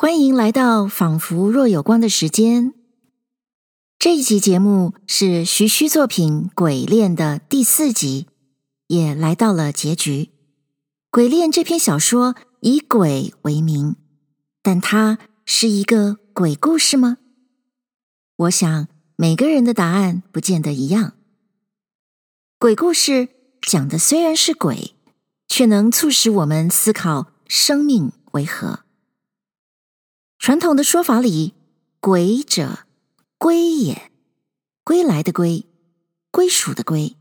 欢迎来到仿佛若有光的时间。这一集节目是徐虚作品《鬼恋》的第四集，也来到了结局。《鬼恋》这篇小说以鬼为名，但它是一个鬼故事吗？我想每个人的答案不见得一样。鬼故事讲的虽然是鬼，却能促使我们思考生命为何。传统的说法里，鬼者归也，归来的归，归属的归。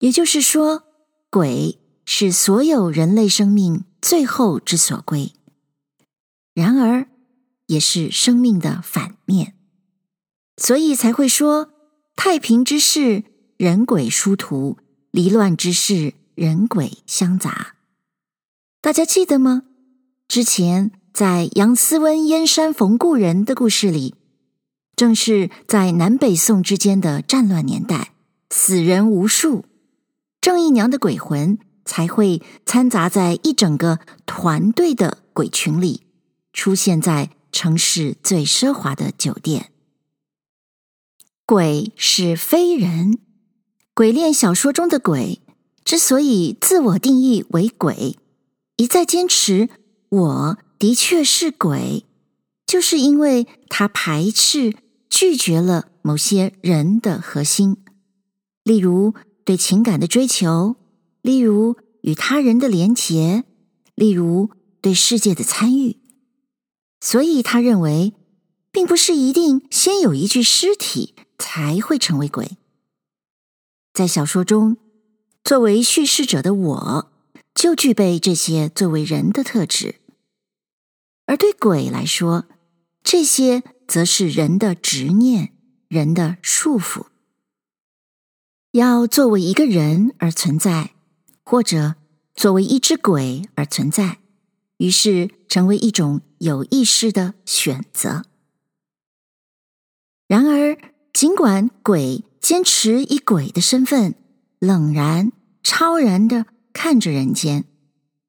也就是说，鬼是所有人类生命最后之所归，然而也是生命的反面，所以才会说：太平之世，人鬼殊途；离乱之事，人鬼相杂。大家记得吗？之前。在杨斯温燕山逢故人的故事里，正是在南北宋之间的战乱年代，死人无数，郑姨娘的鬼魂才会掺杂在一整个团队的鬼群里，出现在城市最奢华的酒店。鬼是非人，鬼恋小说中的鬼之所以自我定义为鬼，一再坚持我。的确是鬼，就是因为他排斥、拒绝了某些人的核心，例如对情感的追求，例如与他人的连结，例如对世界的参与。所以他认为，并不是一定先有一具尸体才会成为鬼。在小说中，作为叙事者的我，就具备这些作为人的特质。而对鬼来说，这些则是人的执念、人的束缚。要作为一个人而存在，或者作为一只鬼而存在，于是成为一种有意识的选择。然而，尽管鬼坚持以鬼的身份冷然、超然的看着人间，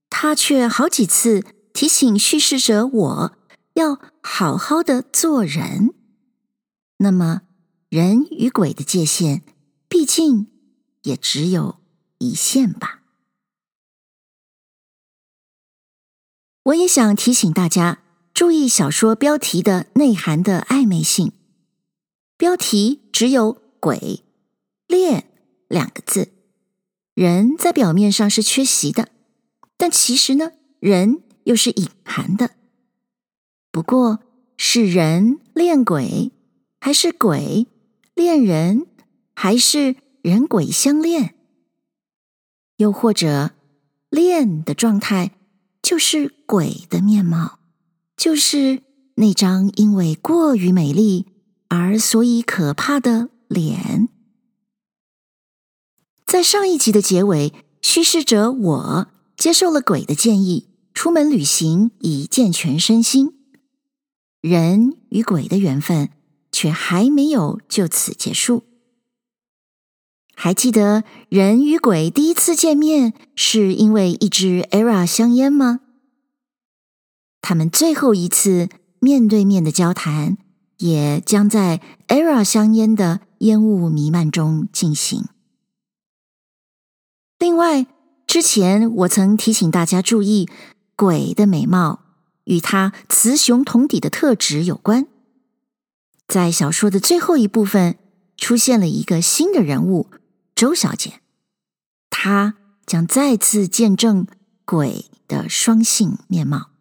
他却好几次。提醒叙事者我要好好的做人。那么，人与鬼的界限，毕竟也只有一线吧。我也想提醒大家注意小说标题的内涵的暧昧性。标题只有“鬼恋”两个字，人在表面上是缺席的，但其实呢，人。又是隐含的。不过，是人恋鬼，还是鬼恋人，还是人鬼相恋？又或者，恋的状态就是鬼的面貌，就是那张因为过于美丽而所以可怕的脸。在上一集的结尾，叙事者我接受了鬼的建议。出门旅行以健全身心，人与鬼的缘分却还没有就此结束。还记得人与鬼第一次见面是因为一支 ERA 香烟吗？他们最后一次面对面的交谈也将在 ERA 香烟的烟雾弥漫中进行。另外，之前我曾提醒大家注意。鬼的美貌与他雌雄同体的特质有关。在小说的最后一部分，出现了一个新的人物——周小姐，她将再次见证鬼的双性面貌。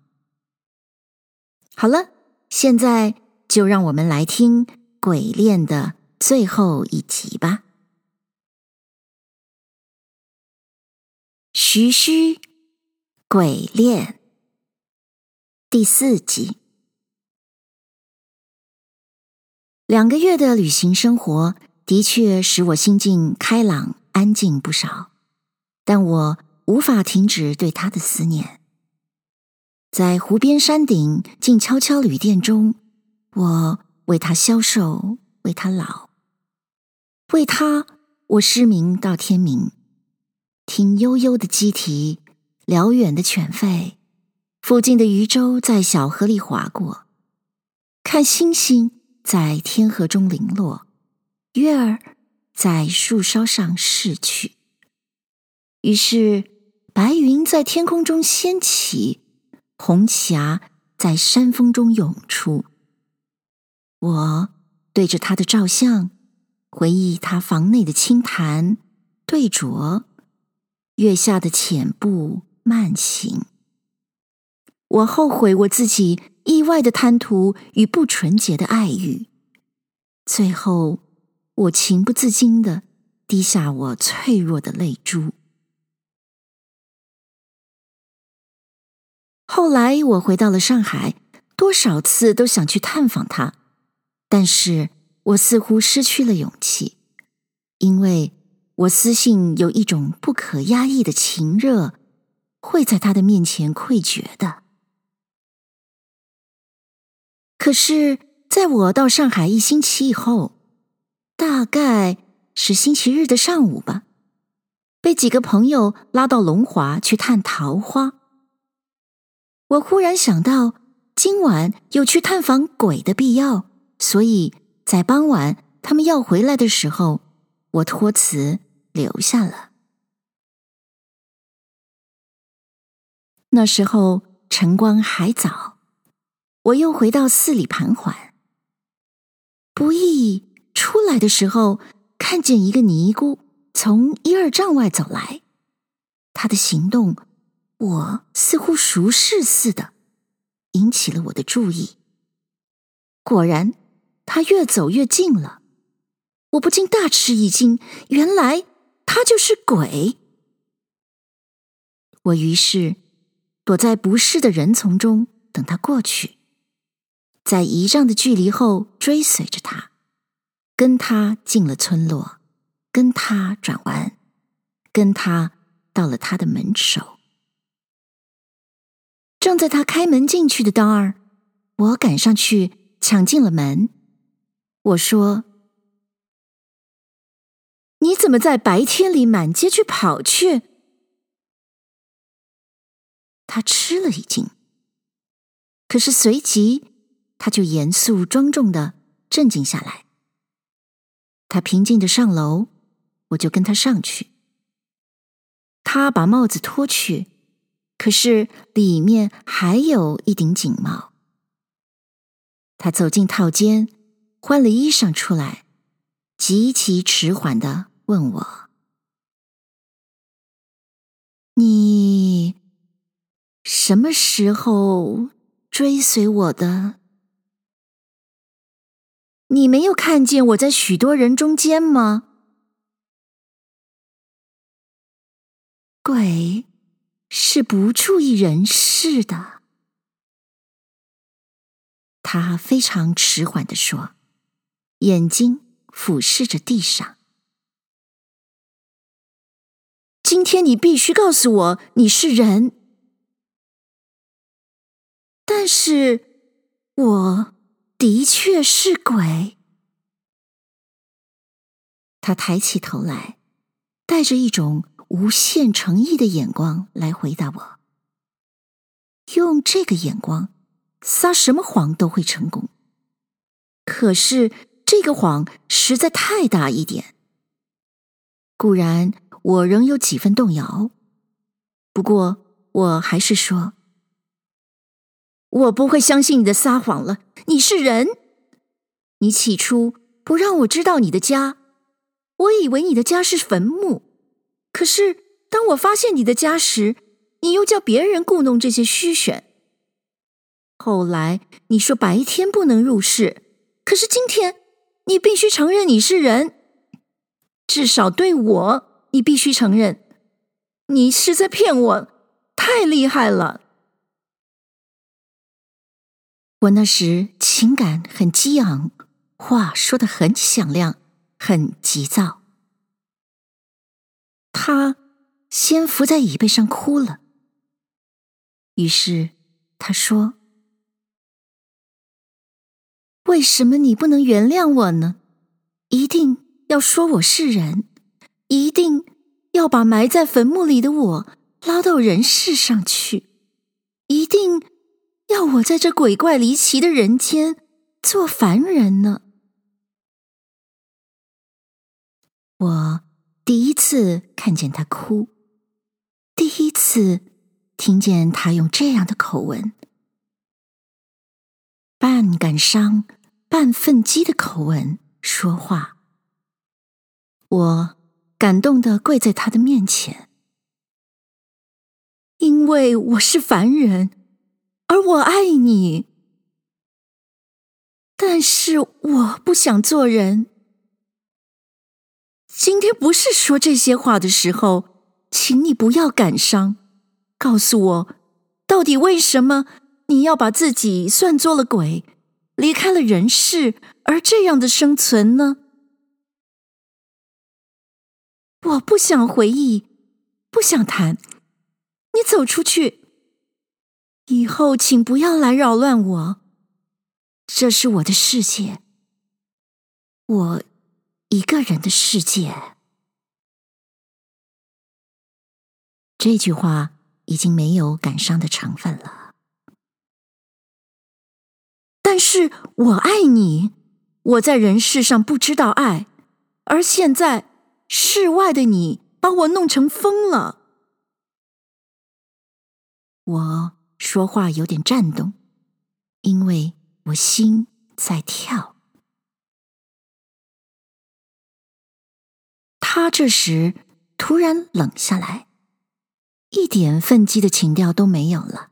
好了，现在就让我们来听《鬼恋》的最后一集吧。徐虚。鬼恋第四集。两个月的旅行生活的确使我心境开朗、安静不少，但我无法停止对他的思念。在湖边山顶静悄悄旅店中，我为他消瘦，为他老，为他我失明到天明，听悠悠的鸡啼。辽远的犬吠，附近的渔舟在小河里划过，看星星在天河中零落，月儿在树梢上逝去。于是，白云在天空中掀起，红霞在山峰中涌出。我对着他的照相，回忆他房内的清谈对酌，月下的浅步慢行。我后悔我自己意外的贪图与不纯洁的爱欲，最后我情不自禁地滴下我脆弱的泪珠。后来我回到了上海，多少次都想去探访他，但是我似乎失去了勇气，因为我私信有一种不可压抑的情热，会在他的面前溃决的。可是，在我到上海一星期以后，大概是星期日的上午吧，被几个朋友拉到龙华去探桃花。我忽然想到，今晚有去探访鬼的必要，所以在傍晚他们要回来的时候，我托辞留下了。那时候晨光还早。我又回到寺里盘桓，不意出来的时候，看见一个尼姑从一二丈外走来，她的行动我似乎熟识似的，引起了我的注意。果然，她越走越近了，我不禁大吃一惊，原来她就是鬼。我于是躲在不识的人丛中等她过去。在一丈的距离后追随着他，跟他进了村落，跟他转弯，跟他到了他的门首。正在他开门进去的当儿，我赶上去抢进了门。我说：“你怎么在白天里满街去跑去？”他吃了一惊，可是随即。他就严肃庄重的镇静下来。他平静的上楼，我就跟他上去。他把帽子脱去，可是里面还有一顶锦帽。他走进套间，换了衣裳出来，极其迟缓的问我：“你什么时候追随我的？”你没有看见我在许多人中间吗？鬼是不注意人事的。他非常迟缓地说，眼睛俯视着地上。今天你必须告诉我你是人，但是我。的确是鬼。他抬起头来，带着一种无限诚意的眼光来回答我。用这个眼光撒什么谎都会成功，可是这个谎实在太大一点。固然我仍有几分动摇，不过我还是说。我不会相信你的撒谎了。你是人，你起初不让我知道你的家，我以为你的家是坟墓。可是当我发现你的家时，你又叫别人故弄这些虚玄。后来你说白天不能入室，可是今天你必须承认你是人，至少对我，你必须承认，你是在骗我，太厉害了。我那时情感很激昂，话说得很响亮，很急躁。他先伏在椅背上哭了。于是他说：“为什么你不能原谅我呢？一定要说我是人，一定要把埋在坟墓里的我拉到人世上去。一定要我在这鬼怪离奇的人间做凡人呢。我第一次看见他哭，第一次听见他用这样的口吻，半感伤、半愤激的口吻说话。我感动的跪在他的面前，因为我是凡人，而我爱你，但是我不想做人。今天不是说这些话的时候，请你不要感伤，告诉我，到底为什么你要把自己算作了鬼，离开了人世，而这样的生存呢？我不想回忆，不想谈。你走出去，以后请不要来扰乱我。这是我的世界，我一个人的世界。这句话已经没有感伤的成分了。但是我爱你，我在人世上不知道爱，而现在。世外的你把我弄成疯了。我说话有点颤动，因为我心在跳。他这时突然冷下来，一点愤激的情调都没有了，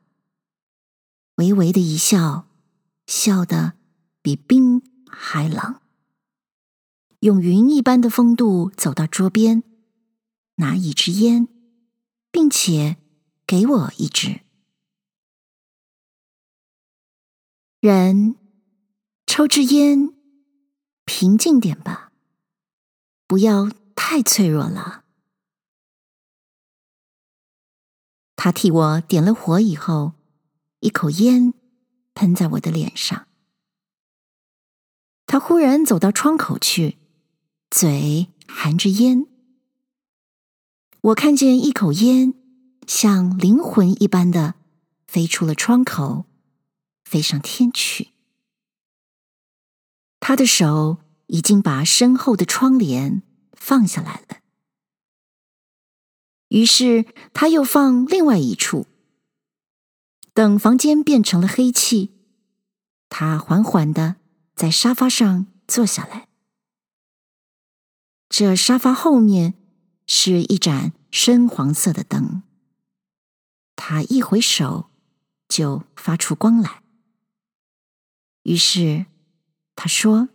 微微的一笑，笑得比冰还冷。用云一般的风度走到桌边，拿一支烟，并且给我一支。人抽支烟，平静点吧，不要太脆弱了。他替我点了火以后，一口烟喷在我的脸上。他忽然走到窗口去。嘴含着烟，我看见一口烟像灵魂一般的飞出了窗口，飞上天去。他的手已经把身后的窗帘放下来了，于是他又放另外一处。等房间变成了黑气，他缓缓的在沙发上坐下来。这沙发后面是一盏深黄色的灯，他一回手就发出光来。于是他说：“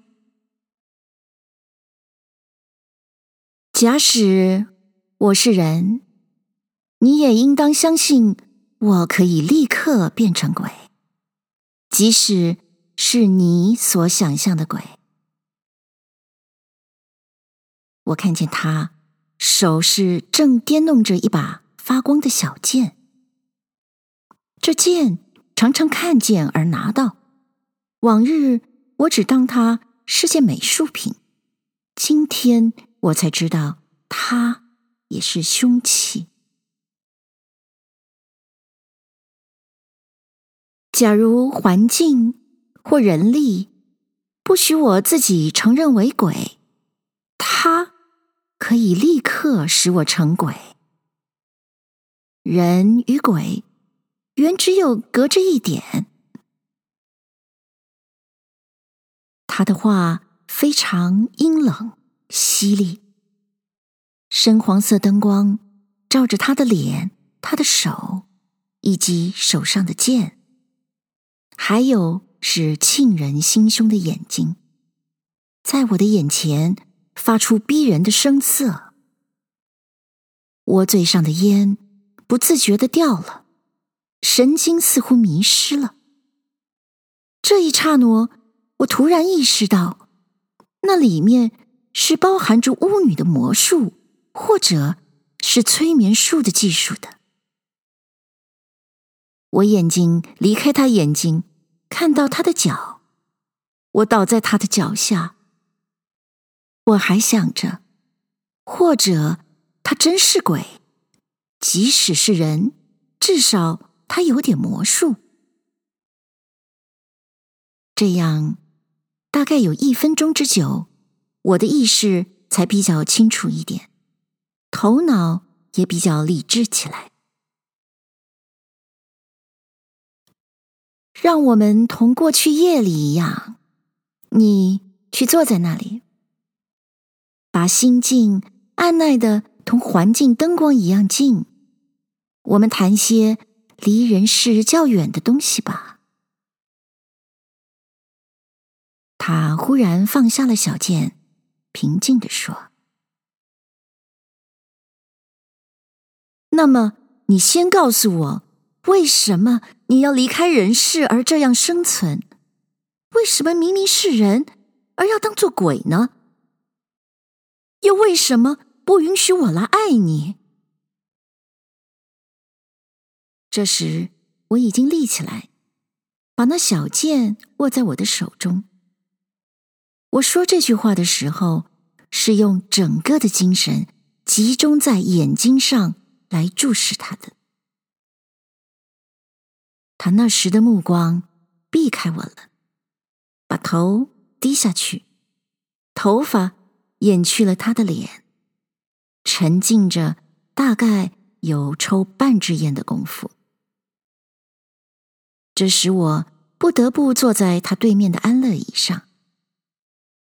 假使我是人，你也应当相信我可以立刻变成鬼，即使是你所想象的鬼。”我看见他手是正颠弄着一把发光的小剑，这剑常常看见而拿到，往日我只当它是件美术品，今天我才知道它也是凶器。假如环境或人力不许我自己承认为鬼，他可以立刻使我成鬼。人与鬼原只有隔着一点。他的话非常阴冷犀利，深黄色灯光照着他的脸、他的手以及手上的剑，还有是沁人心胸的眼睛，在我的眼前。发出逼人的声色，我嘴上的烟不自觉地掉了，神经似乎迷失了。这一刹那，我突然意识到，那里面是包含着巫女的魔术，或者是催眠术的技术的。我眼睛离开他眼睛，看到他的脚，我倒在他的脚下。我还想着，或者他真是鬼，即使是人，至少他有点魔术。这样，大概有一分钟之久，我的意识才比较清楚一点，头脑也比较理智起来。让我们同过去夜里一样，你去坐在那里，把心境按捺的同环境灯光一样静。我们谈些离人世较远的东西吧。他忽然放下了小剑，平静地说：“那么，你先告诉我。”为什么你要离开人世而这样生存？为什么明明是人而要当做鬼呢？又为什么不允许我来爱你？这时我已经立起来，把那小剑握在我的手中。我说这句话的时候，是用整个的精神集中在眼睛上来注视他的。他那时的目光避开我了，把头低下去，头发掩去了他的脸，沉浸着大概有抽半支烟的功夫。这使我不得不坐在他对面的安乐椅上，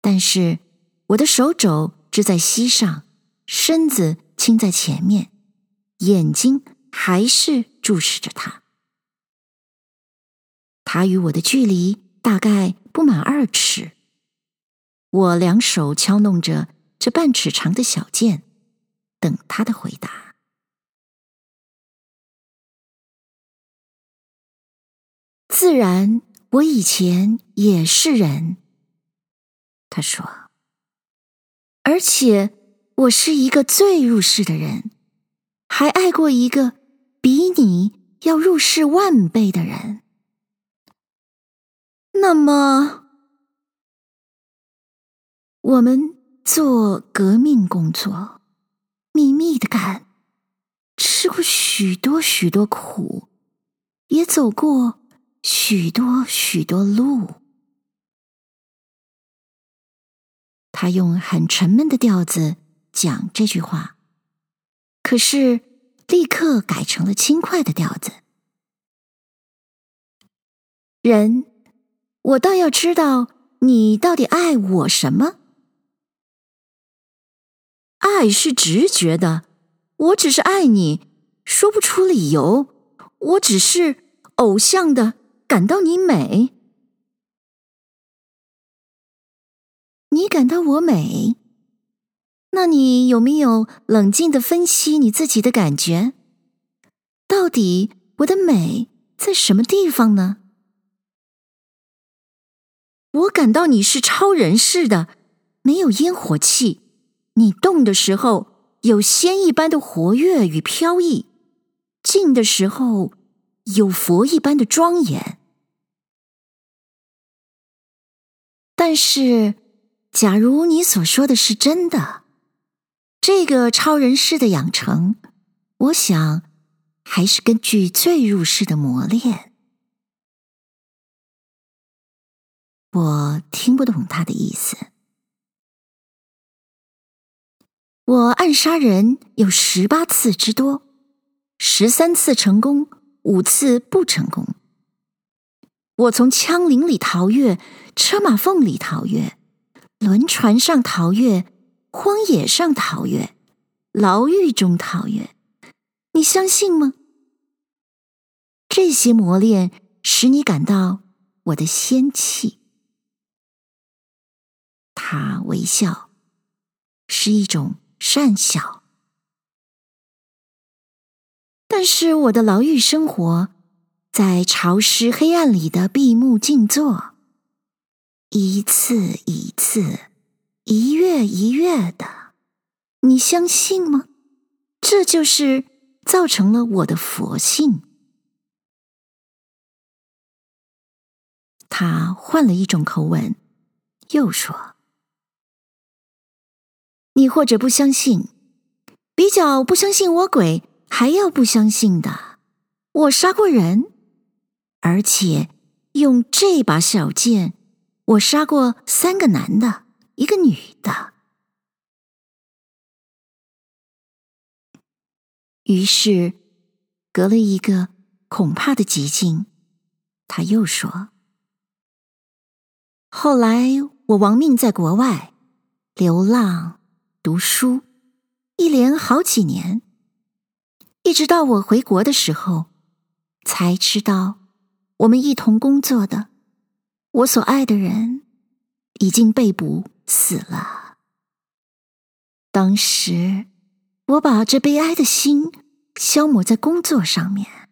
但是我的手肘支在膝上，身子倾在前面，眼睛还是注视着他。他与我的距离大概不满二尺，我两手敲弄着这半尺长的小剑，等他的回答。自然，我以前也是人，他说，而且我是一个最入世的人，还爱过一个比你要入世万倍的人。那么，我们做革命工作，秘密的干，吃过许多许多苦，也走过许多许多路。他用很沉闷的调子讲这句话，可是立刻改成了轻快的调子。人。我倒要知道你到底爱我什么？爱是直觉的，我只是爱你，说不出理由。我只是偶像的感到你美，你感到我美，那你有没有冷静的分析你自己的感觉？到底我的美在什么地方呢？我感到你是超人似的，没有烟火气。你动的时候有仙一般的活跃与飘逸，静的时候有佛一般的庄严。但是，假如你所说的是真的，这个超人式的养成，我想还是根据最入式的磨练。我听不懂他的意思。我暗杀人有十八次之多，十三次成功，五次不成功。我从枪林里逃越，车马缝里逃越，轮船上逃越，荒野上逃越，牢狱中逃越。你相信吗？这些磨练使你感到我的仙气。他微笑，是一种善笑。但是我的牢狱生活，在潮湿黑暗里的闭目静坐，一次一次，一月一月的，你相信吗？这就是造成了我的佛性。他换了一种口吻，又说。你或者不相信，比较不相信我鬼还要不相信的，我杀过人，而且用这把小剑，我杀过三个男的，一个女的。”于是，隔了一个恐怕的寂静，他又说：“后来我亡命在国外，流浪读书，一连好几年，一直到我回国的时候，才知道我们一同工作的，我所爱的人，已经被捕死了。当时。”我把这悲哀的心消磨在工作上面。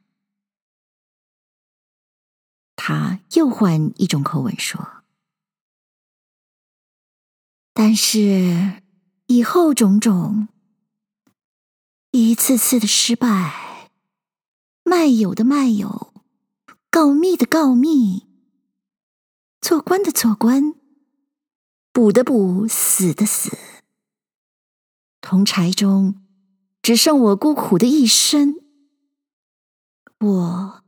他又换一种口吻说：“但是以后种种，一次次的失败，卖友的卖友，告密的告密，做官的做官，补的补，死的死。”铜柴中，只剩我孤苦的一身。我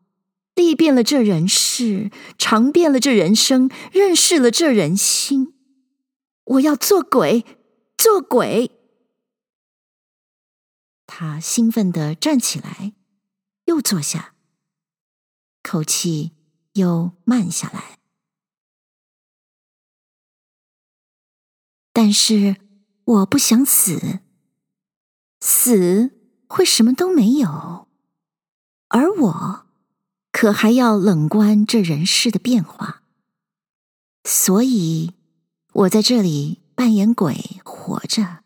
历遍了这人世，尝遍了这人生，认识了这人心。我要做鬼，做鬼！他兴奋地站起来，又坐下，口气又慢下来。但是我不想死。死会什么都没有，而我可还要冷观这人世的变化，所以我在这里扮演鬼活着。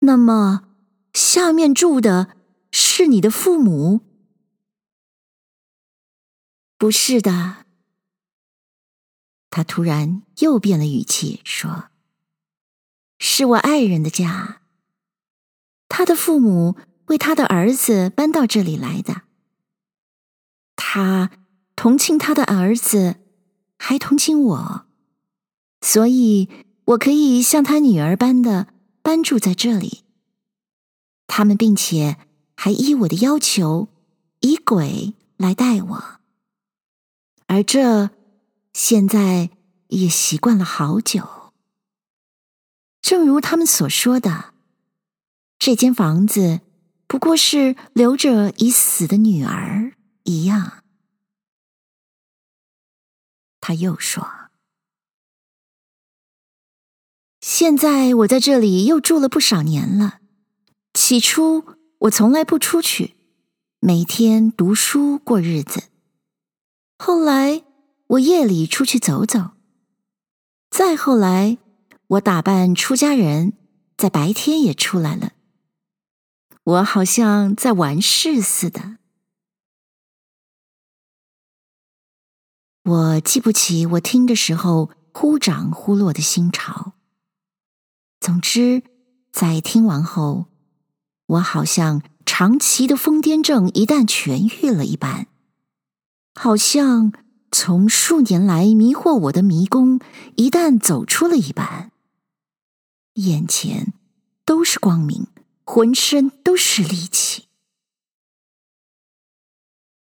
那么下面住的是你的父母？不是的。他突然又变了语气说。是我爱人的家，他的父母为他的儿子搬到这里来的。他同情他的儿子，还同情我，所以我可以像他女儿般的搬住在这里。他们并且还依我的要求，以鬼来待我，而这现在也习惯了好久。正如他们所说的，这间房子不过是留着已死的女儿一样。他又说：“现在我在这里又住了不少年了。起初我从来不出去，每天读书过日子。后来我夜里出去走走，再后来。”我打扮出家人，在白天也出来了。我好像在玩事似的。我记不起我听的时候忽涨忽落的心潮。总之，在听完后，我好像长期的疯癫症一旦痊愈了一般，好像从数年来迷惑我的迷宫一旦走出了一般。眼前都是光明，浑身都是力气。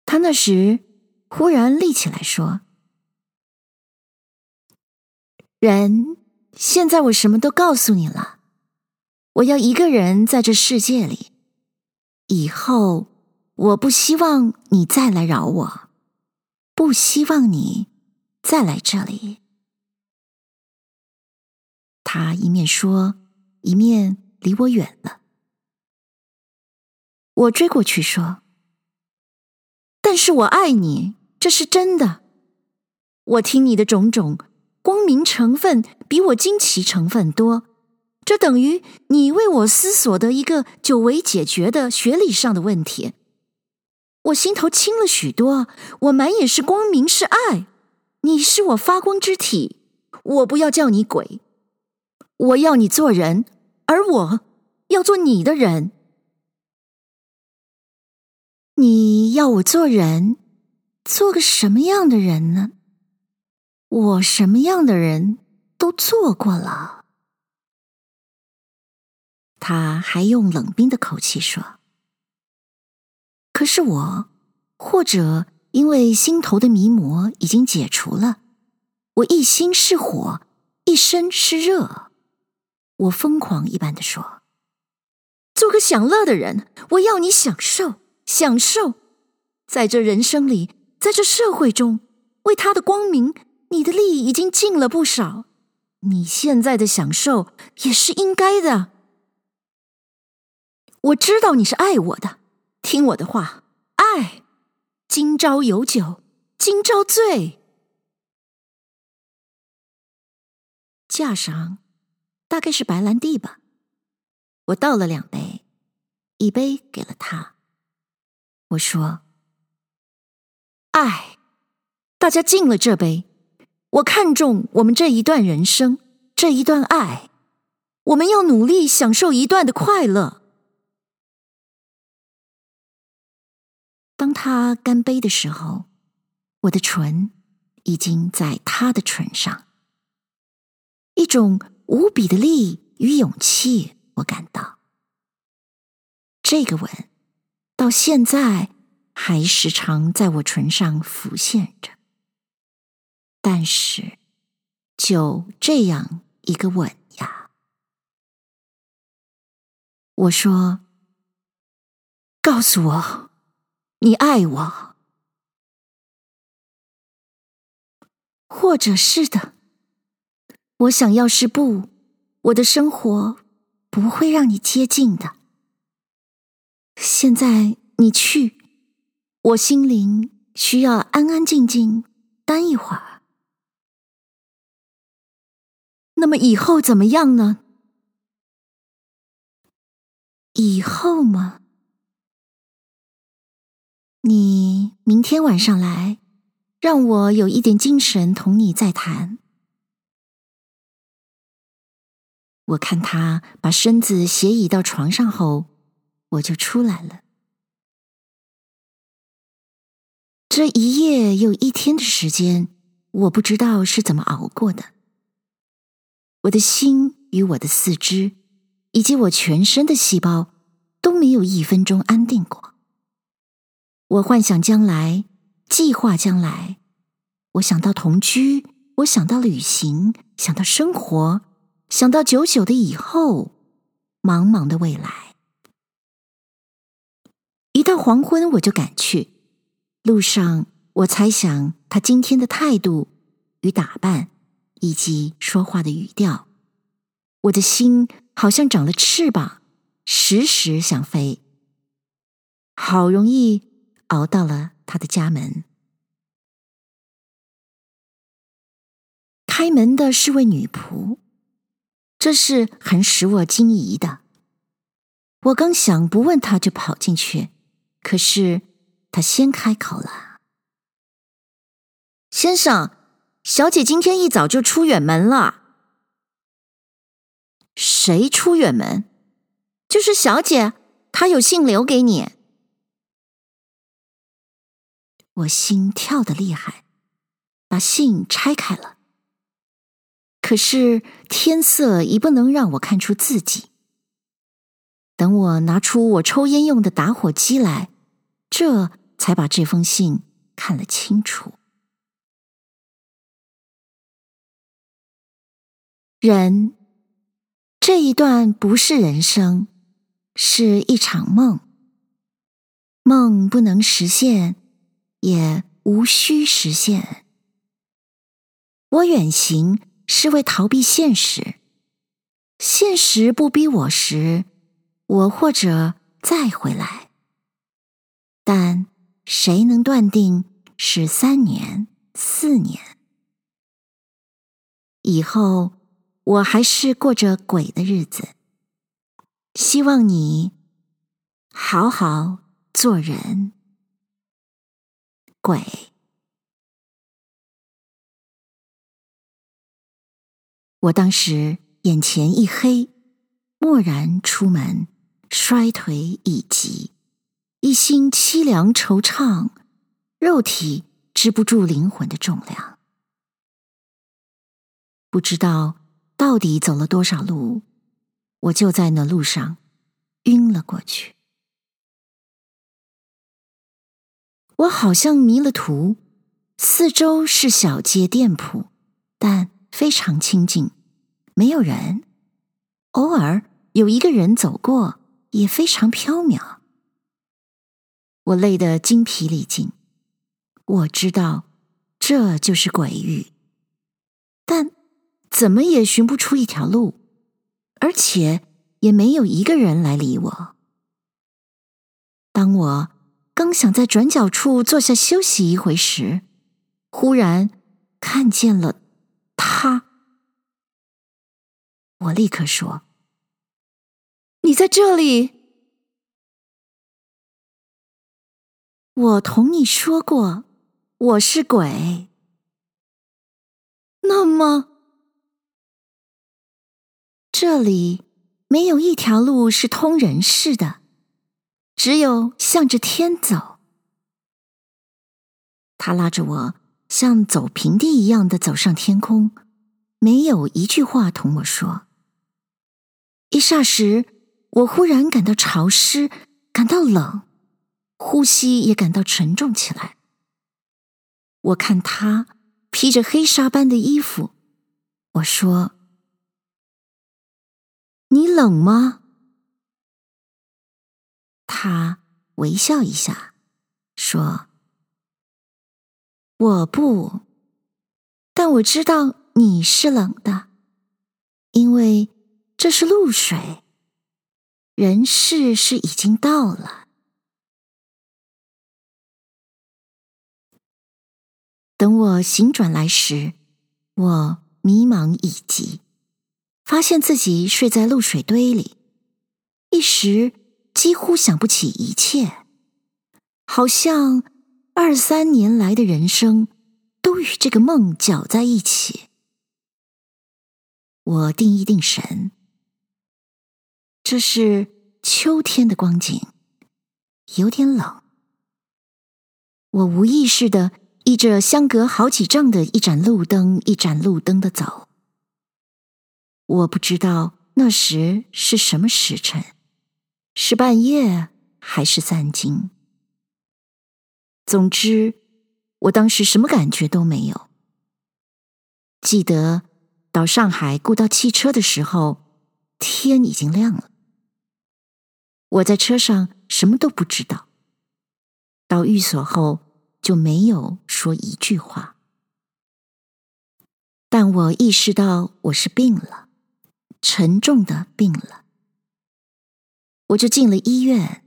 他那时忽然立起来说：“人，现在我什么都告诉你了。我要一个人在这世界里，以后我不希望你再来扰我，不希望你再来这里。”他一面说，一面离我远了。我追过去说：“但是我爱你，这是真的。我听你的种种，光明成分比我惊奇成分多，这等于你为我思索的一个久违解决的学理上的问题。我心头轻了许多，我满眼是光明，是爱。你是我发光之体，我不要叫你鬼。”我要你做人，而我要做你的人。你要我做人，做个什么样的人呢？我什么样的人都做过了。他还用冷冰的口气说：“可是我，或者因为心头的迷魔已经解除了，我一心是火，一身是热。我疯狂一般的说：“做个享乐的人，我要你享受，享受，在这人生里，在这社会中，为他的光明，你的力已经尽了不少。你现在的享受也是应该的。我知道你是爱我的。”听我的话，爱，今朝有酒今朝醉。架上大概是白兰地吧，我倒了两杯，一杯给了他。我说：“爱，大家敬了这杯。我看重我们这一段人生，这一段爱，我们要努力享受一段的快乐。”当他干杯的时候，我的唇已经在他的唇上，一种无比的力与勇气，我感到这个吻到现在还时常在我唇上浮现着。但是，就这样一个吻呀，我说：“告诉我。”你爱我，或者是的，我想要是不，我的生活不会让你接近的。现在你去，我心灵需要安安静静待一会儿。那么以后怎么样呢？以后吗？你明天晚上来，让我有一点精神同你再谈。我看他把身子斜倚到床上后，我就出来了。这一夜又一天的时间，我不知道是怎么熬过的。我的心与我的四肢，以及我全身的细胞，都没有一分钟安定过。我幻想将来，计划将来，我想到同居，我想到旅行，想到生活，想到久久的以后，茫茫的未来。一到黄昏，我就赶去。路上，我猜想他今天的态度与打扮，以及说话的语调，我的心好像长了翅膀，时时想飞。好容易。熬到了他的家门，开门的是位女仆，这是很使我惊疑的。我刚想不问他就跑进去，可是他先开口了：“先生，小姐今天一早就出远门了。”“谁出远门？”“就是小姐，她有信留给你。”我心跳得厉害，把信拆开了。可是天色已不能让我看出字迹。等我拿出我抽烟用的打火机来，这才把这封信看了清楚。人，这一段不是人生，是一场梦。梦不能实现。也无需实现。我远行是为逃避现实，现实不逼我时，我或者再回来。但谁能断定是三年、四年以后，我还是过着鬼的日子？希望你好好做人。鬼，我当时眼前一黑，默然出门，衰颓已极，一心凄凉惆怅，肉体支不住灵魂的重量，不知道到底走了多少路，我就在那路上晕了过去。我好像迷了途，四周是小街店铺，但非常清静，没有人。偶尔有一个人走过，也非常飘渺。我累得精疲力尽，我知道这就是鬼域，但怎么也寻不出一条路，而且也没有一个人来理我。当我刚想在转角处坐下休息一会时，忽然看见了他。我立刻说：“你在这里？我同你说过，我是鬼。那么，这里没有一条路是通人世的，只有向着天走。”他拉着我，像走平地一样的走上天空，没有一句话同我说。一霎时，我忽然感到潮湿，感到冷，呼吸也感到沉重起来。我看他披着黑纱般的衣服，我说：“你冷吗？”他微笑一下，说：“我不，但我知道你是冷的，因为。”这是露水，人事是已经到了。等我醒转来时，我迷茫已极，发现自己睡在露水堆里，一时几乎想不起一切，好像二三年来的人生都与这个梦搅在一起。我定一定神。这是秋天的光景，有点冷。我无意识的依着相隔好几丈的一盏路灯，一盏路灯的走。我不知道那时是什么时辰，是半夜还是三更。总之，我当时什么感觉都没有。记得到上海雇到汽车的时候，天已经亮了。我在车上什么都不知道，到寓所后就没有说一句话。但我意识到我是病了，沉重的病了。我就进了医院，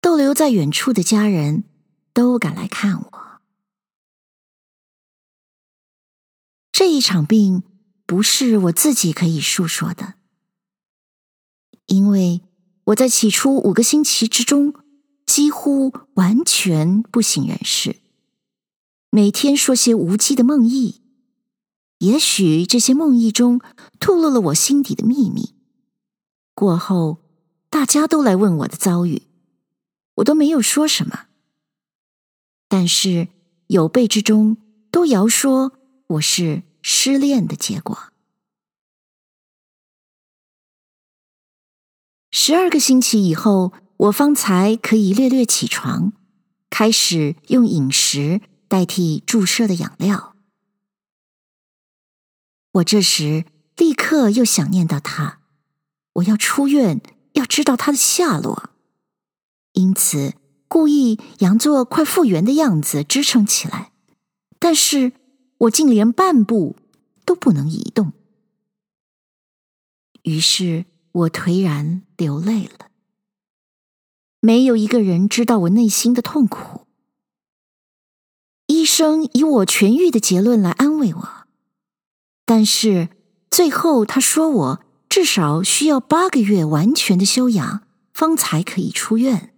逗留在远处的家人都赶来看我。这一场病不是我自己可以述说的，因为。我在起初五个星期之中，几乎完全不省人事，每天说些无稽的梦呓。也许这些梦呓中吐露了我心底的秘密。过后，大家都来问我的遭遇，我都没有说什么。但是有辈之中都谣说我是失恋的结果。十二个星期以后，我方才可以略略起床，开始用饮食代替注射的养料。我这时立刻又想念到他，我要出院，要知道他的下落，因此故意佯作快复原的样子支撑起来，但是我竟连半步都不能移动。于是。我颓然流泪了，没有一个人知道我内心的痛苦。医生以我痊愈的结论来安慰我，但是最后他说我至少需要八个月完全的休养，方才可以出院。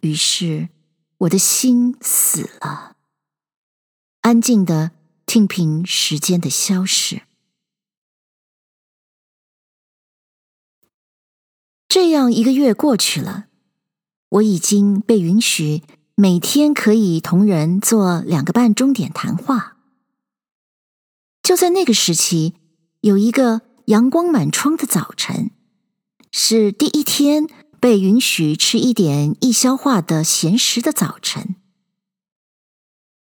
于是我的心死了，安静的听凭时间的消逝。这样一个月过去了，我已经被允许每天可以同人做两个半钟点谈话。就在那个时期，有一个阳光满窗的早晨，是第一天被允许吃一点易消化的咸食的早晨。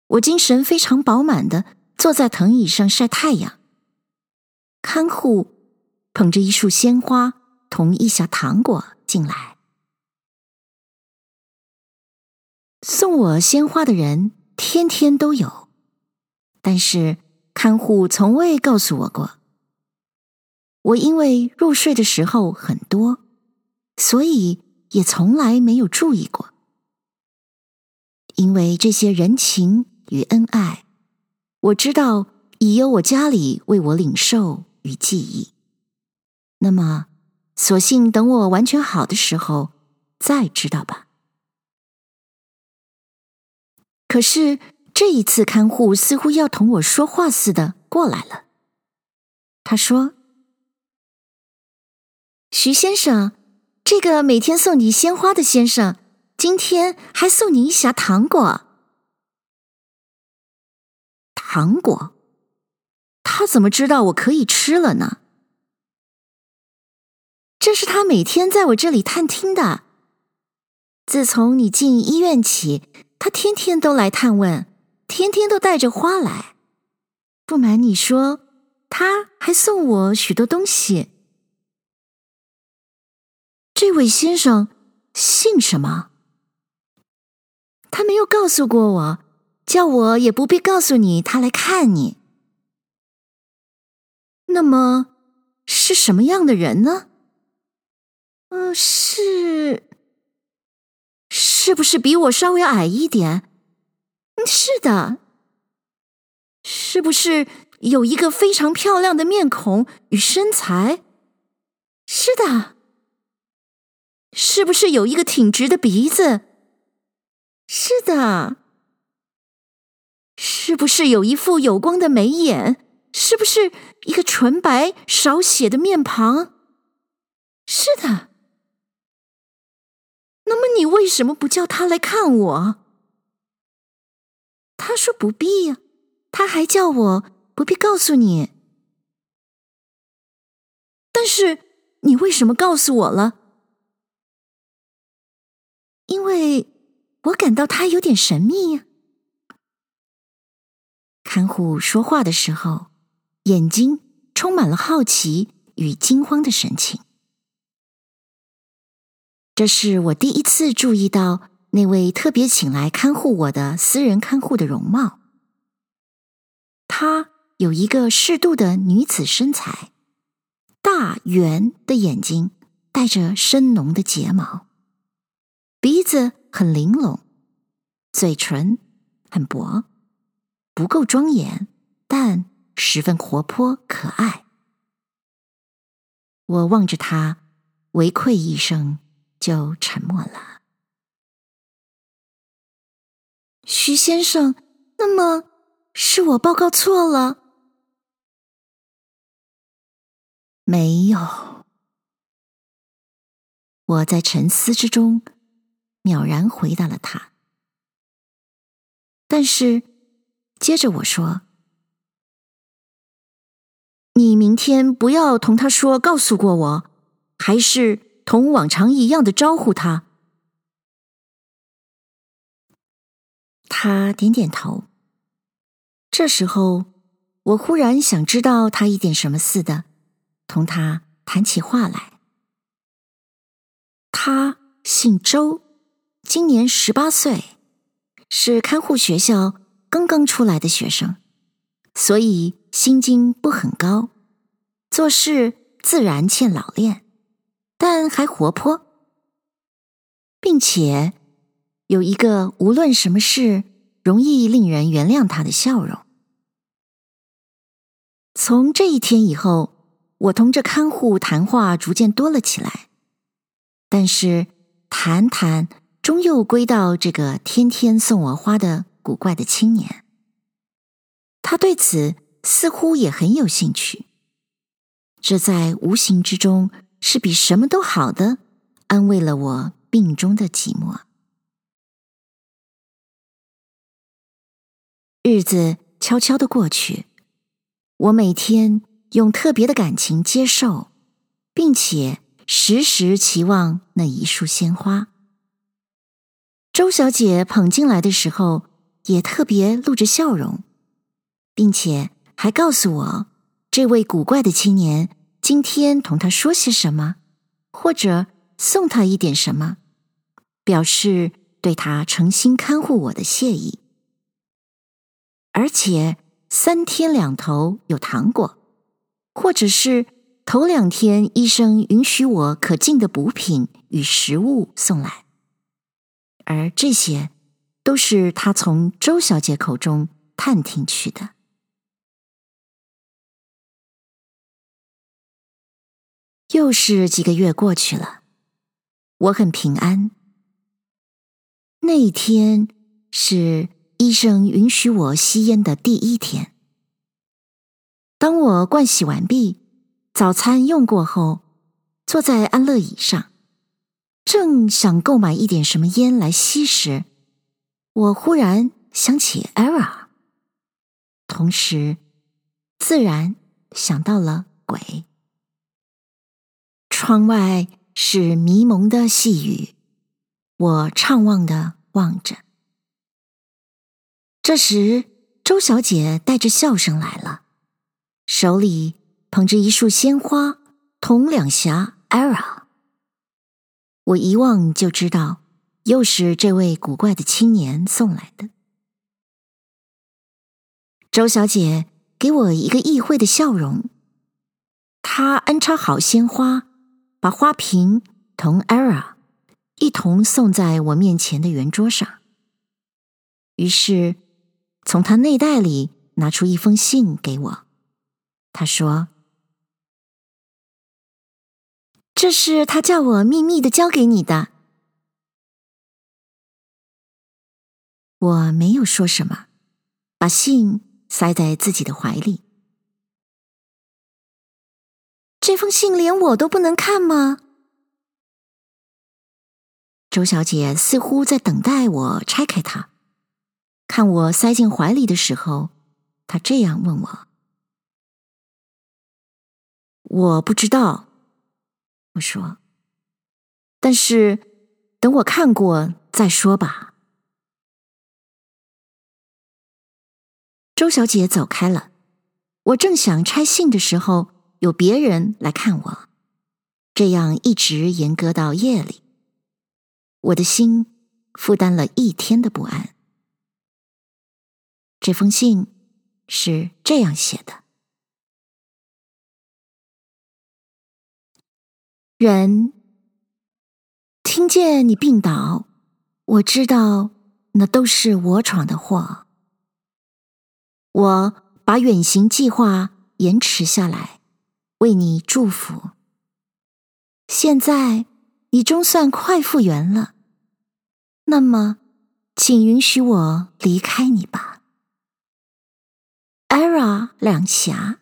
我精神非常饱满的坐在藤椅上晒太阳。看护捧着一束鲜花同一小糖果进来。送我鲜花的人天天都有，但是看护从未告诉我过。我因为入睡的时候很多，所以也从来没有注意过。因为这些人情与恩爱，我知道已由我家里为我领受与记忆。那么，索性等我完全好的时候再知道吧。可是这一次，看护似乎要同我说话似的过来了。他说：“徐先生，这个每天送你鲜花的先生，今天还送你一匣糖果。糖果？他怎么知道我可以吃了呢？这是他每天在我这里探听的。自从你进医院起。”他天天都来探问，天天都带着花来。不瞒你说，他还送我许多东西。这位先生姓什么？他没有告诉过我，叫我也不必告诉你他来看你。那么是什么样的人呢？嗯、是。是不是比我稍微矮一点？是的。是不是有一个非常漂亮的面孔与身材？是的。是不是有一个挺直的鼻子？是的。是不是有一副有光的眉眼？是不是一个纯白少血的面庞？是的。那么你为什么不叫他来看我？他说不必呀，他还叫我不必告诉你。但是你为什么告诉我了？因为我感到他有点神秘呀。看护说话的时候，眼睛充满了好奇与惊慌的神情。这是我第一次注意到那位特别请来看护我的私人看护的容貌。她有一个适度的女子身材，大圆的眼睛，带着深浓的睫毛，鼻子很玲珑，嘴唇很薄，不够庄严，但十分活泼可爱。我望着他，微愧一声。就沉默了。徐先生，那么是我报告错了？没有。我在沉思之中，渺然回答了他。但是接着我说：“你明天不要同他说，告诉过我，还是？”同往常一样的招呼他，他点点头。这时候，我忽然想知道他一点什么似的，同他谈起话来。他姓周，今年十八岁，是看护学校刚刚出来的学生，所以薪金不很高，做事自然欠老练。但还活泼，并且有一个无论什么事容易令人原谅他的笑容。从这一天以后，我同这看护谈话逐渐多了起来，但是谈谈终又归到这个天天送我花的古怪的青年。他对此似乎也很有兴趣，这在无形之中。是比什么都好的，安慰了我病中的寂寞。日子悄悄的过去，我每天用特别的感情接受，并且时时期望那一束鲜花。周小姐捧进来的时候，也特别露着笑容，并且还告诉我，这位古怪的青年今天同她说些什么，或者送她一点什么，表示对她诚心看护我的谢意。而且三天两头有糖果，或者是头两天医生允许我可进的补品与食物送来。而这些都是他从周小姐口中探听去的。又是几个月过去了，我很平安。那一天是医生允许我吸烟的第一天。当我盥洗完毕，早餐用过后，坐在安乐椅上。正想购买一点什么烟来吸时，我忽然想起 Era，同时自然想到了鬼。窗外是迷蒙的细雨，我怅望的望着。这时，周小姐带着笑声来了，手里捧着一束鲜花，同两匣 Era。我一望就知道，又是这位古怪的青年送来的。周小姐给我一个意会的笑容，她安插好鲜花，把花瓶同 Era 一同送在我面前的圆桌上。于是，从她内袋里拿出一封信给我，她说。这是他叫我秘密的交给你的。我没有说什么，把信塞在自己的怀里。这封信连我都不能看吗？周小姐似乎在等待我拆开它，看我塞进怀里的时候，她这样问我：“我不知道。”我说：“但是等我看过再说吧。”周小姐走开了。我正想拆信的时候，有别人来看我，这样一直严格到夜里。我的心负担了一天的不安。这封信是这样写的。人听见你病倒，我知道那都是我闯的祸。我把远行计划延迟下来，为你祝福。现在你终算快复原了，那么，请允许我离开你吧。Era 两匣，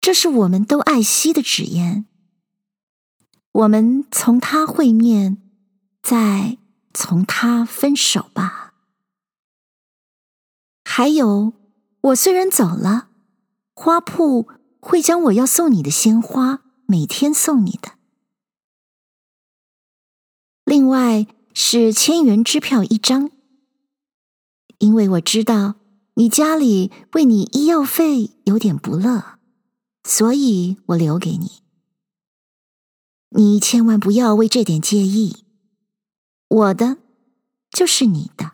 这是我们都爱惜的纸烟。我们从他会面，再从他分手吧。还有，我虽然走了，花铺会将我要送你的鲜花每天送你的。另外是千元支票一张，因为我知道你家里为你医药费有点不乐，所以我留给你。你千万不要为这点介意，我的就是你的。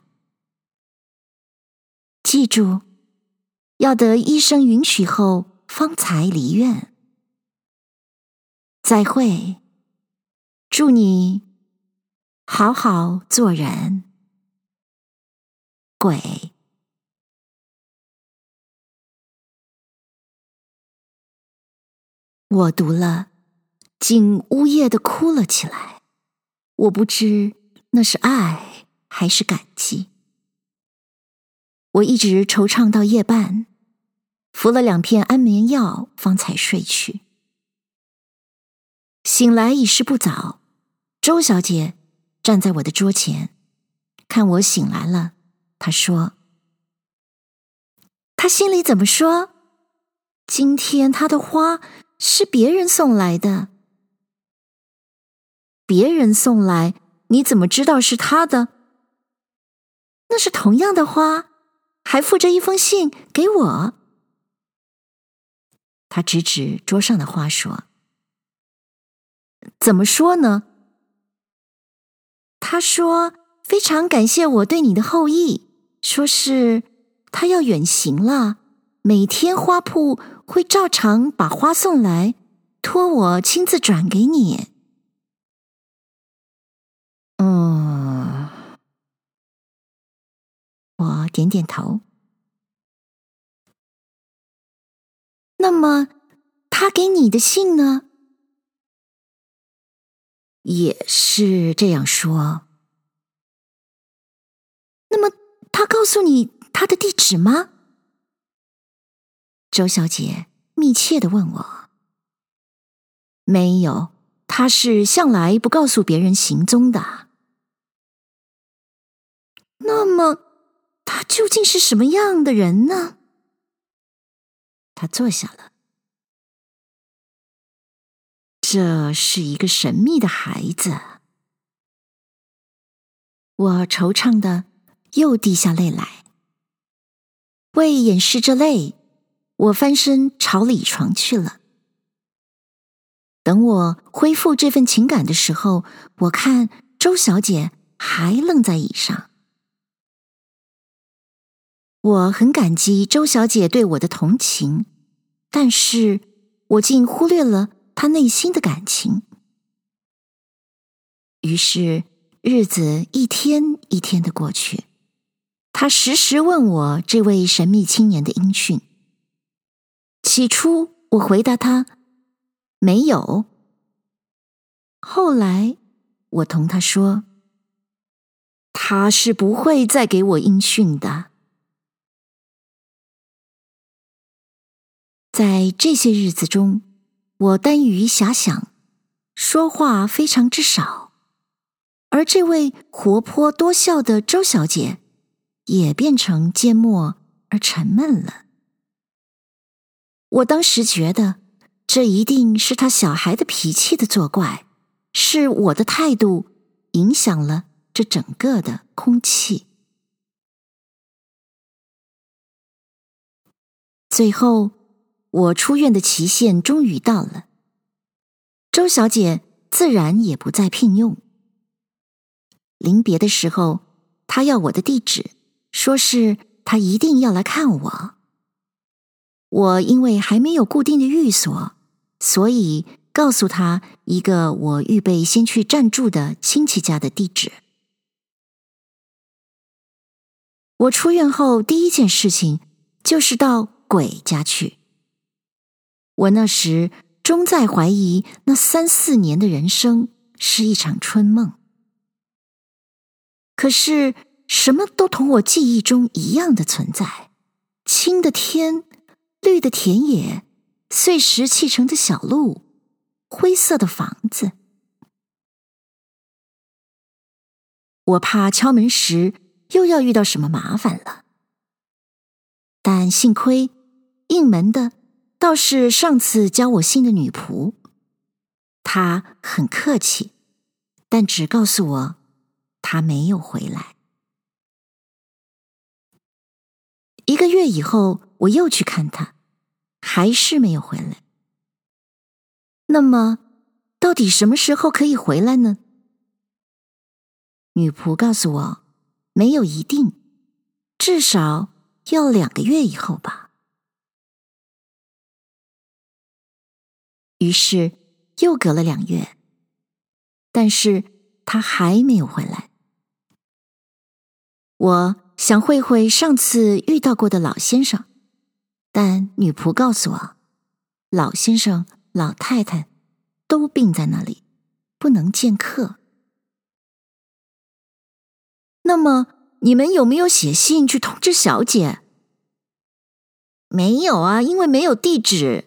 记住，要得医生允许后方才离院。再会，祝你好好做人。鬼，我读了。竟呜咽的哭了起来，我不知那是爱还是感激。我一直惆怅到夜半，服了两片安眠药，方才睡去。醒来已是不早，周小姐站在我的桌前，看我醒来了，她说：“她心里怎么说？今天她的花是别人送来的。”别人送来，你怎么知道是他的？那是同样的花，还附着一封信给我。他指指桌上的花说：“怎么说呢？”他说：“非常感谢我对你的厚意，说是他要远行了，每天花铺会照常把花送来，托我亲自转给你。”嗯，我点点头。那么，他给你的信呢？也是这样说。那么，他告诉你他的地址吗？周小姐密切的问我。没有，他是向来不告诉别人行踪的。那么，他究竟是什么样的人呢？他坐下了。这是一个神秘的孩子。我惆怅的又滴下泪来。为掩饰这泪，我翻身朝里床去了。等我恢复这份情感的时候，我看周小姐还愣在椅上。我很感激周小姐对我的同情，但是我竟忽略了。她内心的感情，于是日子一天一天的过去。他时时问我这位神秘青年的音讯。起初我回答他没有，后来我同他说，他是不会再给我音讯的。在这些日子中。我耽于遐想，说话非常之少，而这位活泼多笑的周小姐也变成缄默而沉闷了。我当时觉得，这一定是她小孩的脾气的作怪，是我的态度影响了这整个的空气。最后。我出院的期限终于到了，周小姐自然也不再聘用。临别的时候，她要我的地址，说是她一定要来看我。我因为还没有固定的寓所，所以告诉她一个我预备先去暂住的亲戚家的地址。我出院后第一件事情就是到鬼家去。我那时终在怀疑，那三四年的人生是一场春梦。可是什么都同我记忆中一样的存在：青的天，绿的田野，碎石砌成的小路，灰色的房子。我怕敲门时又要遇到什么麻烦了，但幸亏应门的。倒是上次教我信的女仆，她很客气，但只告诉我她没有回来。一个月以后，我又去看她，还是没有回来。那么，到底什么时候可以回来呢？女仆告诉我，没有一定，至少要两个月以后吧。于是又隔了两月，但是他还没有回来。我想会会上次遇到过的老先生，但女仆告诉我，老先生、老太太都病在那里，不能见客。那么你们有没有写信去通知小姐？没有啊，因为没有地址。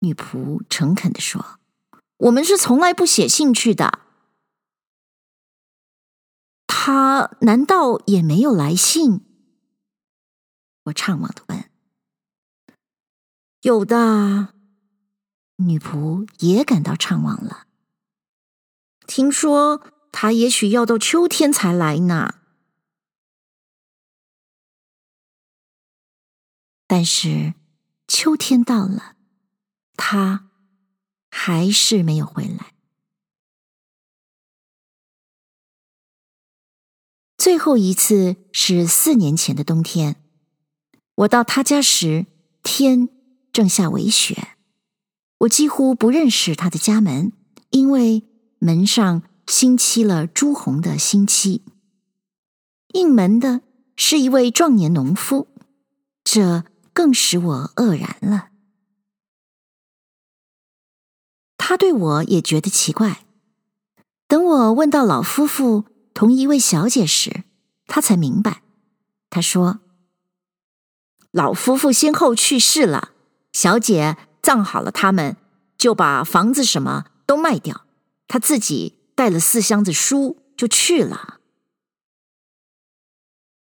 女仆诚恳地说：“我们是从来不写信去的。他难道也没有来信？”我怅惘地问。“有的。”女仆也感到怅惘了。听说他也许要到秋天才来呢。但是秋天到了，他还是没有回来。最后一次是四年前的冬天，我到他家时，天正下微雪。我几乎不认识他的家门，因为门上新漆了朱红的新漆。应门的是一位壮年农夫，这更使我愕然了。他对我也觉得奇怪。等我问到老夫妇同一位小姐时，他才明白。他说：“老夫妇先后去世了，小姐。”葬好了，他们就把房子什么都卖掉，他自己带了四箱子书就去了。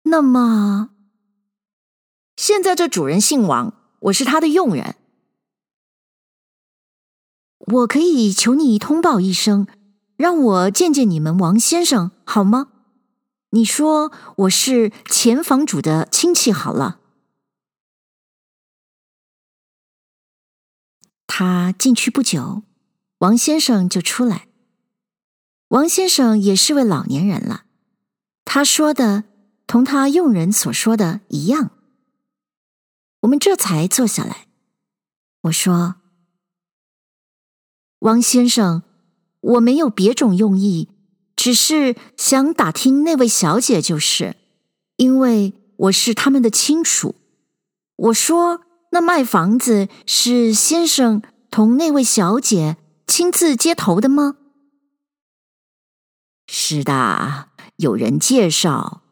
那么，现在这主人姓王，我是他的佣人，我可以求你通报一声，让我见见你们王先生好吗？你说我是前房主的亲戚好了。他进去不久，王先生就出来。王先生也是位老年人了，他说的同他佣人所说的一样。我们这才坐下来。我说：“王先生，我没有别种用意，只是想打听那位小姐，就是因为我是他们的亲属。”我说。那卖房子是先生同那位小姐亲自接头的吗？是的，有人介绍，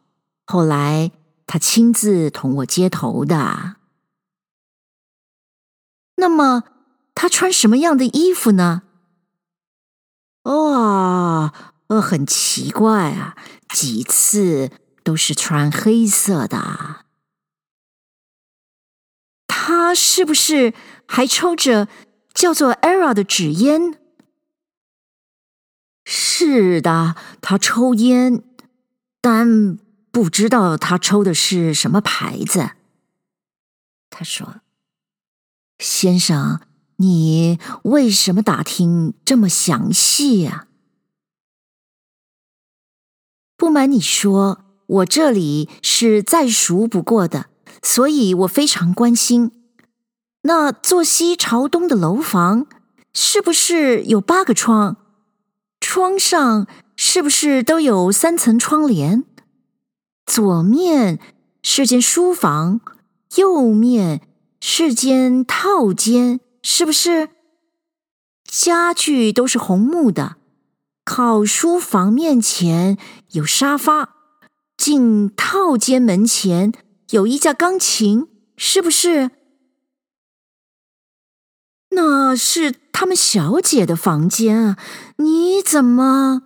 后来他亲自同我接头的。那么他穿什么样的衣服呢？哦，呃，很奇怪啊，几次都是穿黑色的。他是不是还抽着叫做 Era 的纸烟？是的，他抽烟，但不知道他抽的是什么牌子。他说：“先生，你为什么打听这么详细呀？”不瞒你说，我这里是再熟不过的，所以我非常关心。那坐西朝东的楼房是不是有八个窗？窗上是不是都有三层窗帘？左面是间书房，右面是间套间，是不是？家具都是红木的，靠书房面前有沙发，进套间门前有一架钢琴，是不是？那是他们小姐的房间啊！你怎么？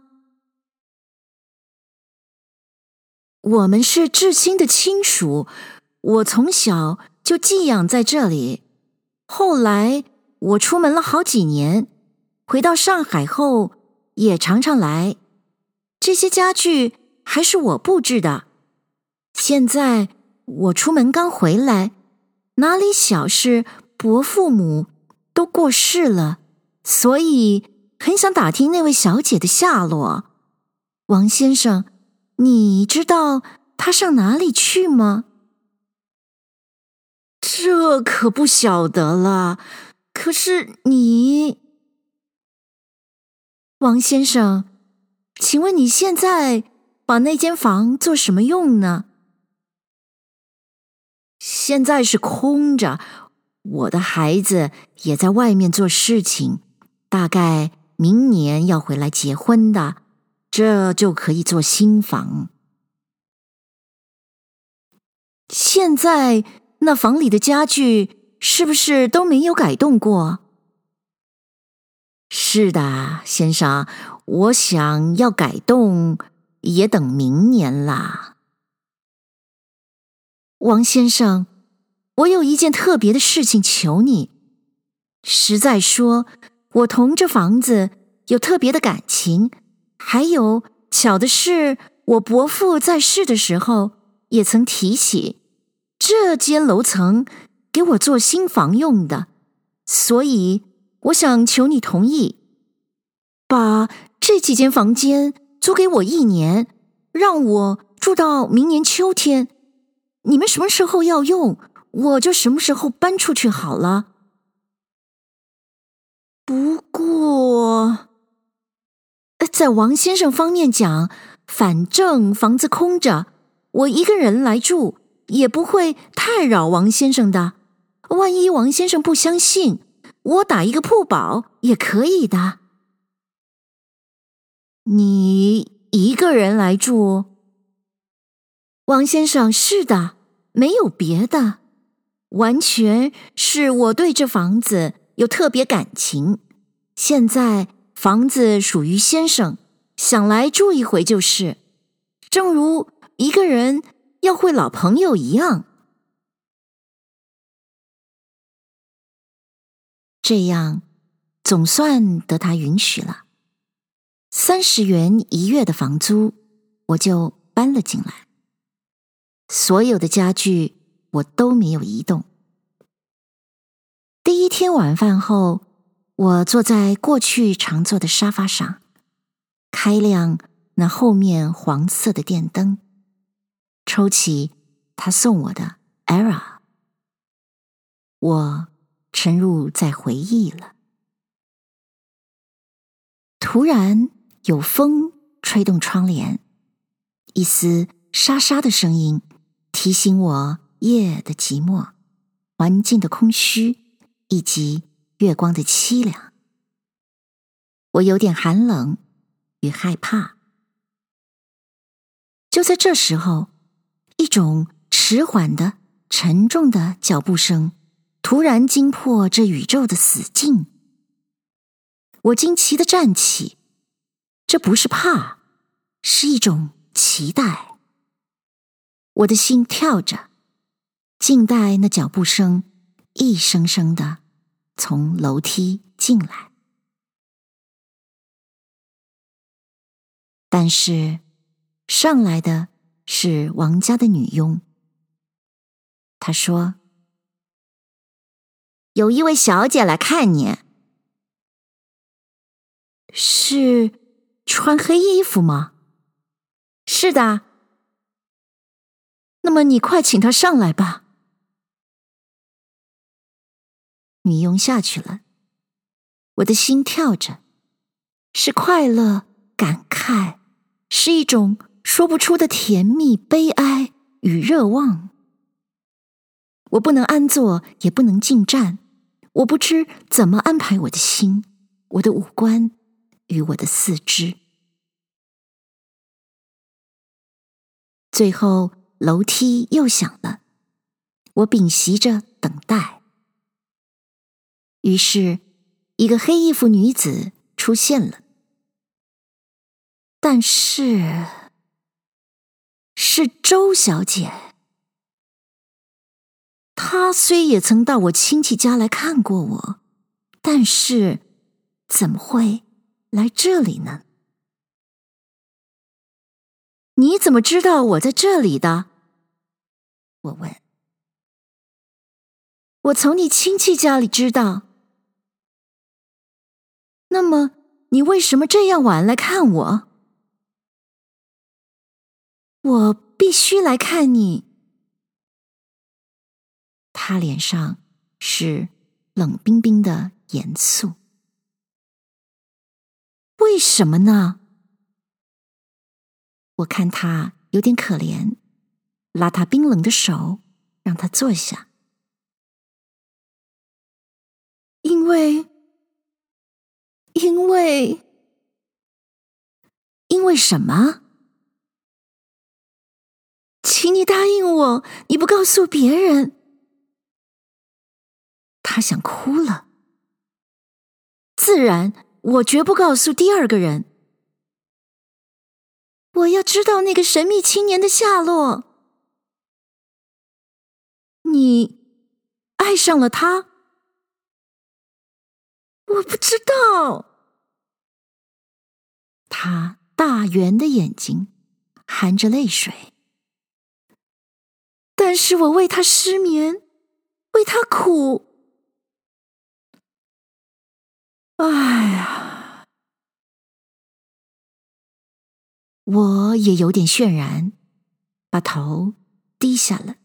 我们是至亲的亲属，我从小就寄养在这里。后来我出门了好几年，回到上海后也常常来。这些家具还是我布置的。现在我出门刚回来，哪里小事伯父母？都过世了，所以很想打听那位小姐的下落。王先生，你知道她上哪里去吗？这可不晓得了。可是你，王先生，请问你现在把那间房做什么用呢？现在是空着。我的孩子也在外面做事情，大概明年要回来结婚的，这就可以做新房。现在那房里的家具是不是都没有改动过？是的，先生，我想要改动，也等明年啦。王先生。我有一件特别的事情求你。实在说，我同这房子有特别的感情，还有，巧的是，我伯父在世的时候也曾提起这间楼层给我做新房用的，所以我想求你同意，把这几间房间租给我一年，让我住到明年秋天。你们什么时候要用，我就什么时候搬出去好了。不过，在王先生方面讲，反正房子空着，我一个人来住也不会太扰王先生的。万一王先生不相信，我打一个铺保也可以的。你一个人来住？王先生，是的，没有别的，完全是我对这房子有特别感情。现在房子属于先生，想来住一回就是，正如一个人要会老朋友一样。这样总算得他允许了，三十元一月的房租，我就搬了进来。所有的家具我都没有移动。第一天晚饭后，我坐在过去常坐的沙发上，开亮那后面黄色的电灯，抽起他送我的 Era，我沉入在回忆了。突然有风吹动窗帘，一丝沙沙的声音。提醒我夜的寂寞，环境的空虚，以及月光的凄凉。我有点寒冷与害怕。就在这时候，一种迟缓的、沉重的脚步声突然惊破这宇宙的死静。我惊奇的站起，这不是怕，是一种期待。我的心跳着，静待那脚步声一声声的从楼梯进来。但是上来的是王家的女佣。她说：“有一位小姐来看你，是穿黑衣服吗？”“是的。”那么你快请他上来吧。女佣下去了，我的心跳着，是快乐、感慨，是一种说不出的甜蜜、悲哀与热望。我不能安坐，也不能静站，我不知怎么安排我的心、我的五官与我的四肢。最后。楼梯又响了，我屏息着等待。于是，一个黑衣服女子出现了，但是是周小姐。她虽也曾到我亲戚家来看过我，但是怎么会来这里呢？你怎么知道我在这里的？我问：“我从你亲戚家里知道。那么你为什么这样晚来看我？我必须来看你。”他脸上是冷冰冰的严肃。为什么呢？我看他有点可怜。拉他冰冷的手，让他坐下。因为，因为，因为什么？请你答应我，你不告诉别人。他想哭了。自然，我绝不告诉第二个人。我要知道那个神秘青年的下落。你爱上了他？我不知道。他大圆的眼睛，含着泪水。但是我为他失眠，为他苦。哎呀，我也有点渲然，把头低下了，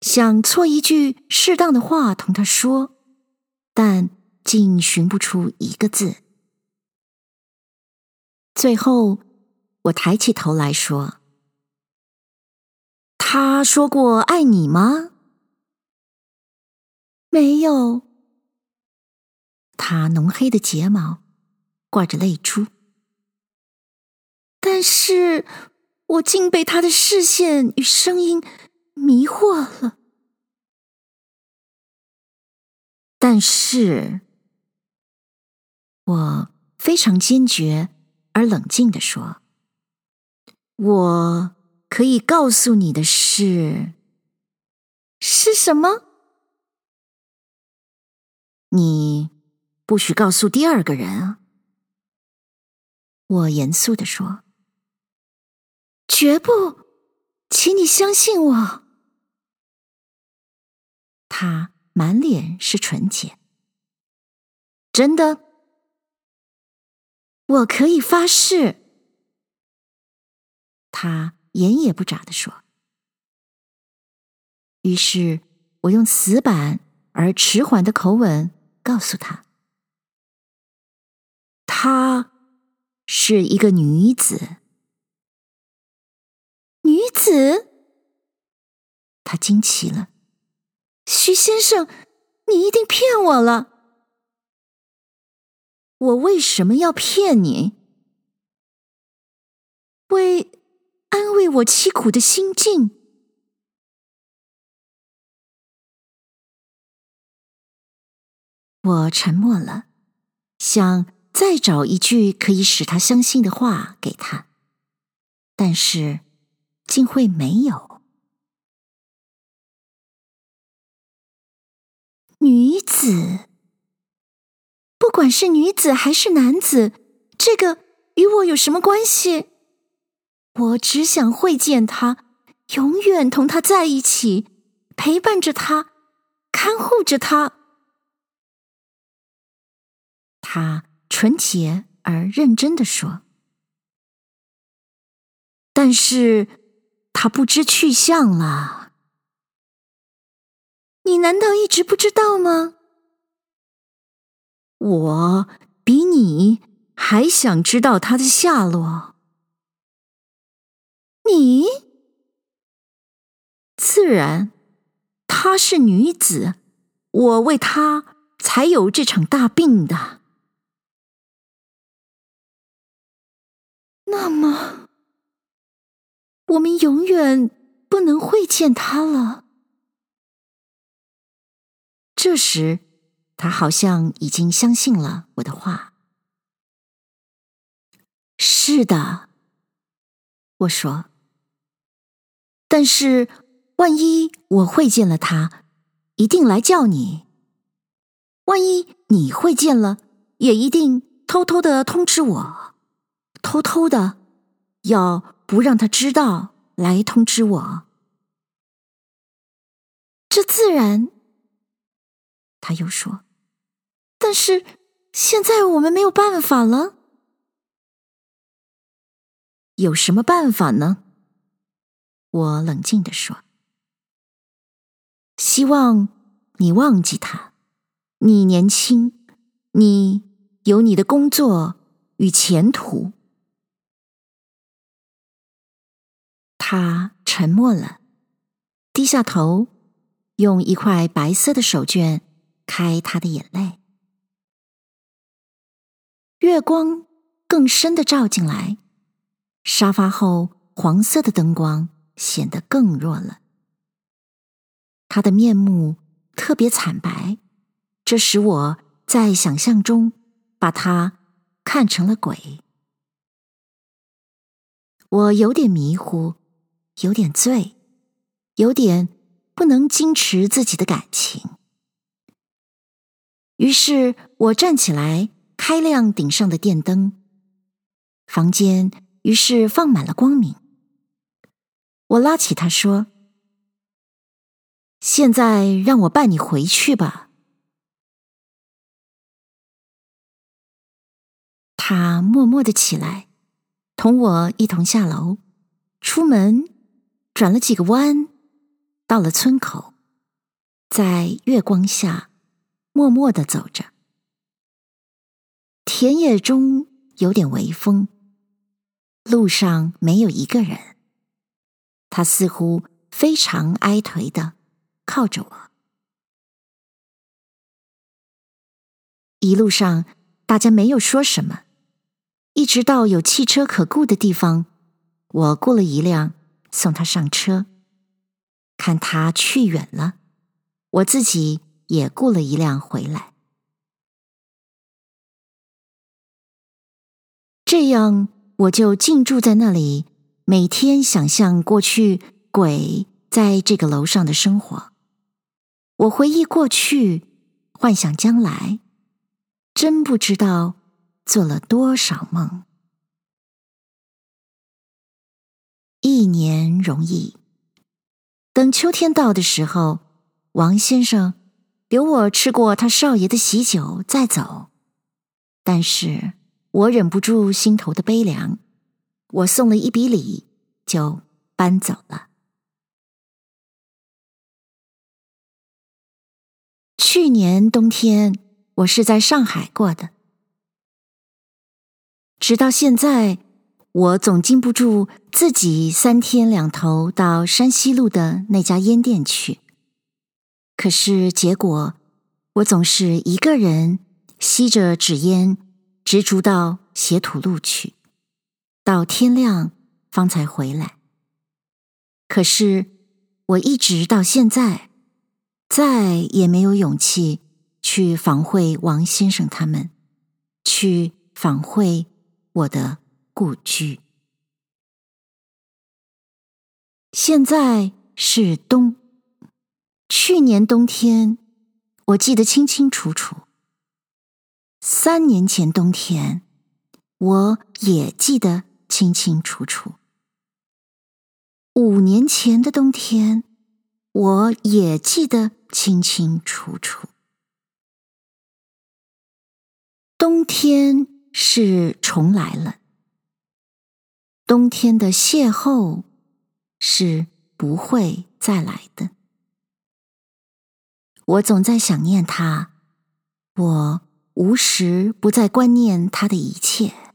想错一句适当的话同他说，但竟寻不出一个字。最后，我抬起头来说：“他说过爱你吗？”“没有。”他浓黑的睫毛挂着泪珠，但是我竟被他的视线与声音迷惑了。但是，我非常坚决而冷静地说：“我可以告诉你的是，是什么？你。”不许告诉第二个人啊！我严肃地说：“绝不，请你相信我。”他满脸是纯洁，真的，我可以发誓。他眼也不眨地说。于是我用死板而迟缓的口吻告诉他。她是一个女子，女子。他惊奇了，徐先生，你一定骗我了。我为什么要骗你？为安慰我凄苦的心境。我沉默了，想。再找一句可以使他相信的话给他，但是竟会没有。女子，不管是女子还是男子，这个与我有什么关系？我只想会见他，永远同他在一起，陪伴着他，看护着他。他。纯洁而认真的说：“但是他不知去向了。你难道一直不知道吗？我比你还想知道他的下落。你？自然，她是女子，我为她才有这场大病的。”那么，我们永远不能会见他了。这时，他好像已经相信了我的话。是的，我说。但是，万一我会见了他，一定来叫你；万一你会见了，也一定偷偷的通知我。偷偷的，要不让他知道，来通知我。这自然。他又说：“但是现在我们没有办法了。有什么办法呢？”我冷静地说：“希望你忘记他。你年轻，你有你的工作与前途。”他沉默了，低下头，用一块白色的手绢开他的眼泪。月光更深的照进来，沙发后黄色的灯光显得更弱了。他的面目特别惨白，这使我在想象中把他看成了鬼。我有点迷糊。有点醉，有点不能矜持自己的感情。于是我站起来，开亮顶上的电灯，房间于是放满了光明。我拉起他说：“现在让我伴你回去吧。”他默默的起来，同我一同下楼，出门，转了几个弯，到了村口，在月光下默默的走着。田野中有点微风，路上没有一个人。他似乎非常哀颓的靠着我。一路上，大家没有说什么。一直到有汽车可雇的地方，我雇了一辆送他上车。看他去远了，我自己也雇了一辆回来。这样，我就静住在那里，每天想象过去鬼在这个楼上的生活。我回忆过去，幻想将来，真不知道。做了多少梦？一年容易，等秋天到的时候，王先生留我吃过他少爷的喜酒再走。但是我忍不住心头的悲凉，我送了一笔礼，就搬走了。去年冬天，我是在上海过的。直到现在，我总禁不住自己三天两头到山西路的那家烟店去。可是结果，我总是一个人吸着纸烟，直逐到斜土路去，到天亮方才回来。可是我一直到现在，再也没有勇气去访会王先生他们，去访会。我的故居。现在是冬，去年冬天我记得清清楚楚。三年前冬天我也记得清清楚楚。五年前的冬天我也记得清清楚楚。冬天。是重来了，冬天的邂逅是不会再来的。我总在想念他，我无时不在观念他的一切。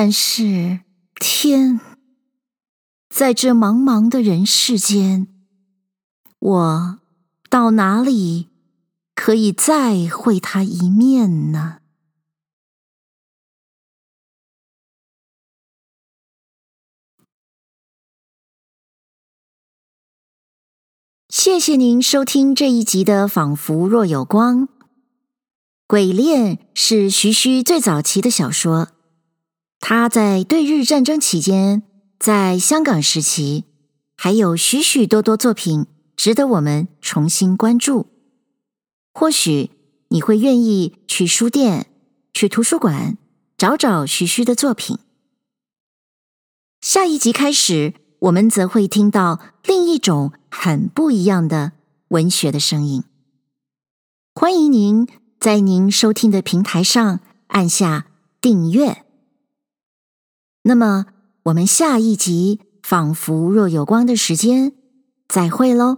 但是天，在这茫茫的人世间，我到哪里可以再会他一面呢？谢谢您收听这一集的《仿佛若有光》。《鬼恋》是徐虚最早期的小说，他在对日战争期间，在香港时期，还有许许多多作品值得我们重新关注。或许你会愿意去书店、去图书馆找找徐虚的作品。下一集开始，我们则会听到另一种很不一样的文学的声音。欢迎您在您收听的平台上按下订阅。那么，我们下一集《仿佛若有光》的时间再会喽。